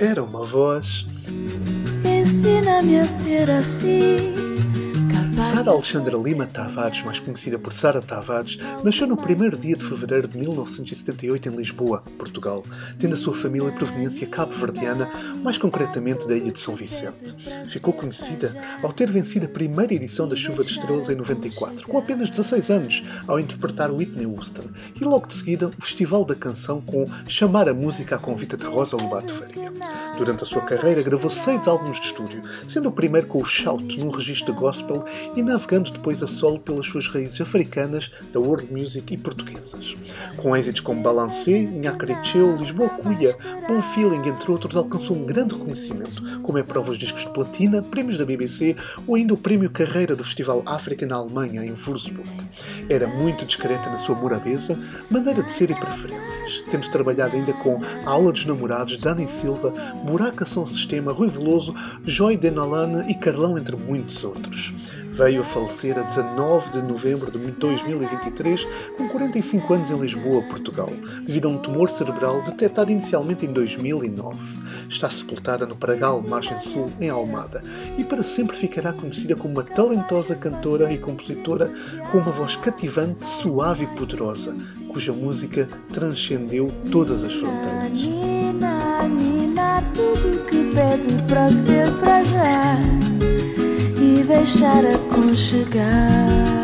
era uma voz. Ensina-me a ser assim. Sara Alexandra Lima Tavares, mais conhecida por Sara Tavares, nasceu no primeiro dia de fevereiro de 1978 em Lisboa, Portugal, tendo a sua família proveniência cabo-verdiana, mais concretamente da ilha de São Vicente. Ficou conhecida ao ter vencido a primeira edição da Chuva de Estrelas em 94, com apenas 16 anos, ao interpretar Whitney Houston, e logo de seguida o Festival da Canção com Chamar a Música à Convita de Rosa Lobato Faria. Durante a sua carreira gravou seis álbuns de estúdio, sendo o primeiro com o Shout num registro de gospel e navegando depois a solo pelas suas raízes africanas, da world music e portuguesas. Com êxitos como Balancé, Nhacrecheu, Lisboa Cuia, Bom Feeling, entre outros, alcançou um grande reconhecimento, como é prova os discos de platina, prémios da BBC ou ainda o prémio Carreira do Festival África na Alemanha, em Würzburg. Era muito discreta na sua morabeza, maneira de ser e preferências, tendo trabalhado ainda com Aula dos Namorados, Dani Silva, Buraca São Sistema, Rui Veloso, Joy Denalana e Carlão, entre muitos outros veio a falecer a 19 de novembro de 2023, com 45 anos em Lisboa, Portugal, devido a um tumor cerebral detectado inicialmente em 2009. Está sepultada no Pragal, margem sul, em Almada, e para sempre ficará conhecida como uma talentosa cantora e compositora com uma voz cativante, suave e poderosa, cuja música transcendeu todas as fronteiras. Nina, Nina, tudo que pede para ser para já deixar aconchegar.